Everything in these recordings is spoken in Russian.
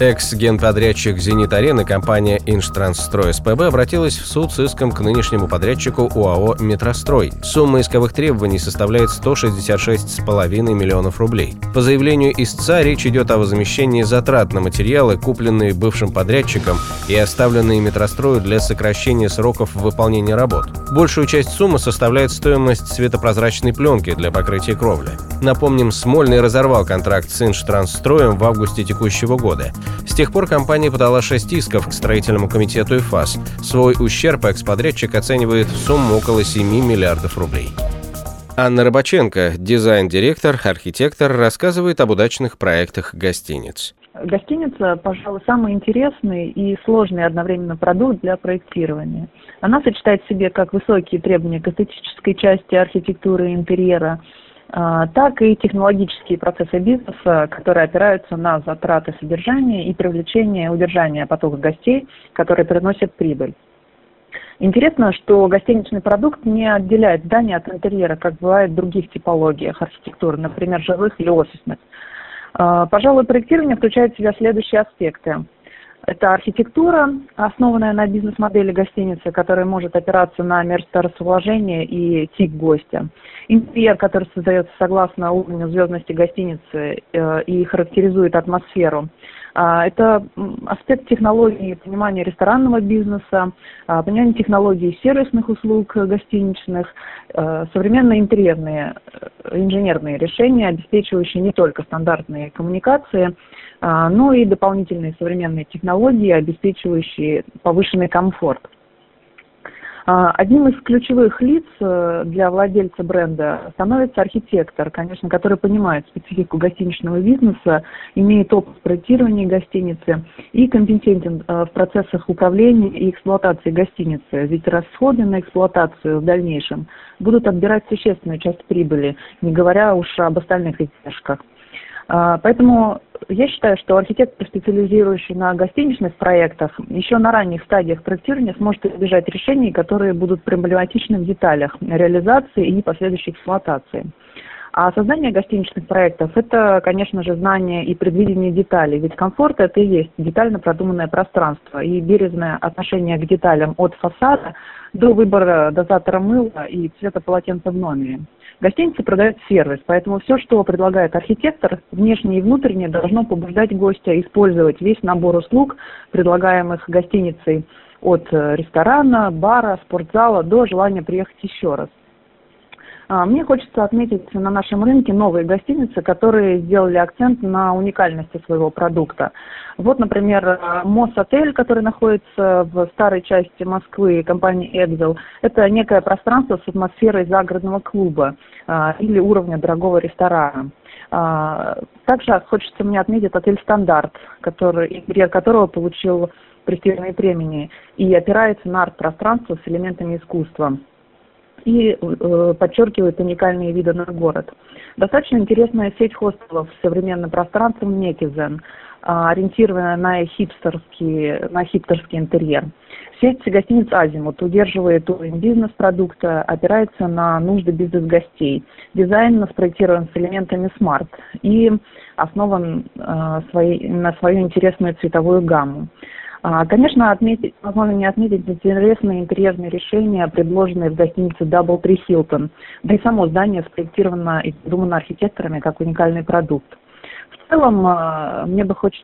Экс-генподрядчик «Зенит-арены» компания «Инжтрансстрой СПБ» обратилась в суд с иском к нынешнему подрядчику УАО «Метрострой». Сумма исковых требований составляет 166,5 миллионов рублей. По заявлению истца речь идет о возмещении затрат на материалы, купленные бывшим подрядчиком и оставленные «Метрострою» для сокращения сроков выполнения работ. Большую часть суммы составляет стоимость светопрозрачной пленки для покрытия кровли. Напомним, Смольный разорвал контракт с «Инжтрансстроем» в августе текущего года. С тех пор компания подала шесть исков к строительному комитету ИФАС. Свой ущерб экс-подрядчик оценивает в сумму около 7 миллиардов рублей. Анна Рыбаченко, дизайн-директор, архитектор, рассказывает об удачных проектах гостиниц. Гостиница, пожалуй, самый интересный и сложный одновременно продукт для проектирования. Она сочетает в себе как высокие требования к эстетической части архитектуры и интерьера, так и технологические процессы бизнеса, которые опираются на затраты содержания и привлечение и удержание потока гостей, которые приносят прибыль. Интересно, что гостиничный продукт не отделяет здание от интерьера, как бывает в других типологиях архитектуры, например, жилых или офисных. А, пожалуй, проектирование включает в себя следующие аспекты. Это архитектура, основанная на бизнес-модели гостиницы, которая может опираться на место расположения и тип гостя. Интерьер, который создается согласно уровню звездности гостиницы э, и характеризует атмосферу. А, это аспект технологии понимания ресторанного бизнеса, а, понимание технологий сервисных услуг гостиничных, э, современные интерьерные э, инженерные решения, обеспечивающие не только стандартные коммуникации, а, но и дополнительные современные технологии, обеспечивающие повышенный комфорт. А, одним из ключевых лиц э, для владельца бренда становится архитектор, конечно, который понимает специфику гостиничного бизнеса, имеет опыт проектирования гостиницы и компетентен э, в процессах управления и эксплуатации гостиницы, ведь расходы на эксплуатацию в дальнейшем будут отбирать существенную часть прибыли, не говоря уж об остальных издержках. А, поэтому я считаю, что архитектор, специализирующий на гостиничных проектах, еще на ранних стадиях проектирования сможет избежать решений, которые будут проблематичны в деталях реализации и последующей эксплуатации. А создание гостиничных проектов – это, конечно же, знание и предвидение деталей. Ведь комфорт – это и есть детально продуманное пространство и бережное отношение к деталям от фасада до выбора дозатора мыла и цвета полотенца в номере. Гостиница продает сервис, поэтому все, что предлагает архитектор, внешнее и внутреннее, должно побуждать гостя использовать весь набор услуг, предлагаемых гостиницей от э, ресторана, бара, спортзала до желания приехать еще раз. А, мне хочется отметить на нашем рынке новые гостиницы, которые сделали акцент на уникальности своего продукта. Вот, например, Мос-отель, который находится в старой части Москвы, компании Экзел. Это некое пространство с атмосферой загородного клуба а, или уровня дорогого ресторана. А, также хочется мне отметить отель «Стандарт», который, интерьер которого получил престижные премии и опирается на арт-пространство с элементами искусства и э, подчеркивает уникальные виды на город. Достаточно интересная сеть хостелов с современным пространством Некизен, э, ориентированная на хипстерский, на хипстерский интерьер. Сеть гостиниц «Азимут» удерживает уровень бизнес-продукта, опирается на нужды бизнес-гостей. Дизайн спроектирован с элементами smart и основан э, своей, на свою интересную цветовую гамму. А, конечно, отметить, возможно, не отметить интересные интерьерные решения, предложенные в гостинице Double Tree Hilton. Да и само здание спроектировано и придумано архитекторами как уникальный продукт. В целом, а, мне бы хоч...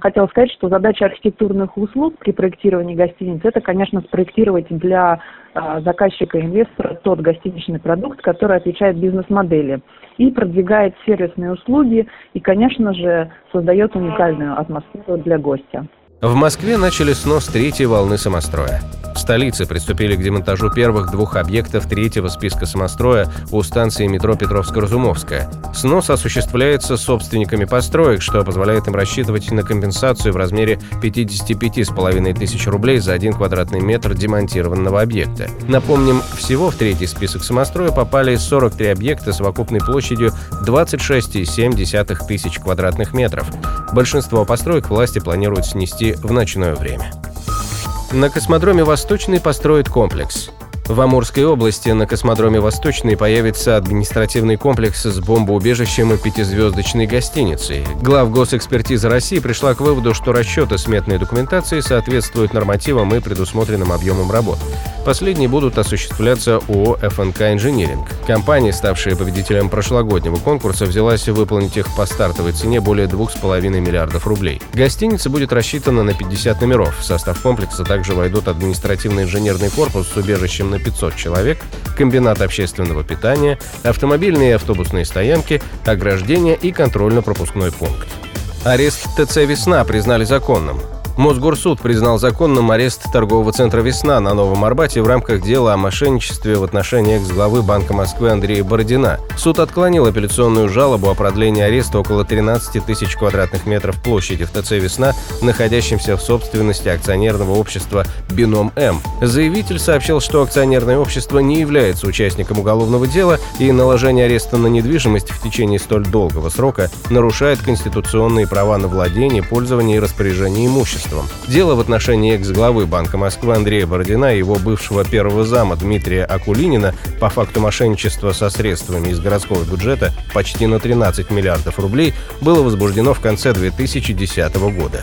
хотелось сказать, что задача архитектурных услуг при проектировании гостиниц – это, конечно, спроектировать для а, заказчика инвестора тот гостиничный продукт, который отвечает бизнес-модели и продвигает сервисные услуги и, конечно же, создает уникальную атмосферу для гостя. В Москве начали снос третьей волны самостроя. В столице приступили к демонтажу первых двух объектов третьего списка самостроя у станции метро Петровско-Разумовская. Снос осуществляется собственниками построек, что позволяет им рассчитывать на компенсацию в размере 55,5 тысяч рублей за один квадратный метр демонтированного объекта. Напомним, всего в третий список самостроя попали 43 объекта с совокупной площадью 26,7 тысяч квадратных метров. Большинство построек власти планируют снести в ночное время. На космодроме «Восточный» построят комплекс. В Амурской области на космодроме «Восточный» появится административный комплекс с бомбоубежищем и пятизвездочной гостиницей. Глав госэкспертиза России пришла к выводу, что расчеты сметной документации соответствуют нормативам и предусмотренным объемам работ. Последние будут осуществляться ООО «ФНК Инжиниринг». Компания, ставшая победителем прошлогоднего конкурса, взялась выполнить их по стартовой цене более 2,5 миллиардов рублей. Гостиница будет рассчитана на 50 номеров. В состав комплекса также войдут административно-инженерный корпус с убежищем на 500 человек, комбинат общественного питания, автомобильные и автобусные стоянки, ограждения и контрольно-пропускной пункт. Арест ТЦ «Весна» признали законным. Мосгорсуд признал законным арест торгового центра «Весна» на Новом Арбате в рамках дела о мошенничестве в отношении экс-главы Банка Москвы Андрея Бородина. Суд отклонил апелляционную жалобу о продлении ареста около 13 тысяч квадратных метров площади в ТЦ «Весна», находящемся в собственности акционерного общества «Бином М». Заявитель сообщил, что акционерное общество не является участником уголовного дела и наложение ареста на недвижимость в течение столь долгого срока нарушает конституционные права на владение, пользование и распоряжение имуществом имуществом. Дело в отношении экс-главы Банка Москвы Андрея Бородина и его бывшего первого зама Дмитрия Акулинина по факту мошенничества со средствами из городского бюджета почти на 13 миллиардов рублей было возбуждено в конце 2010 года.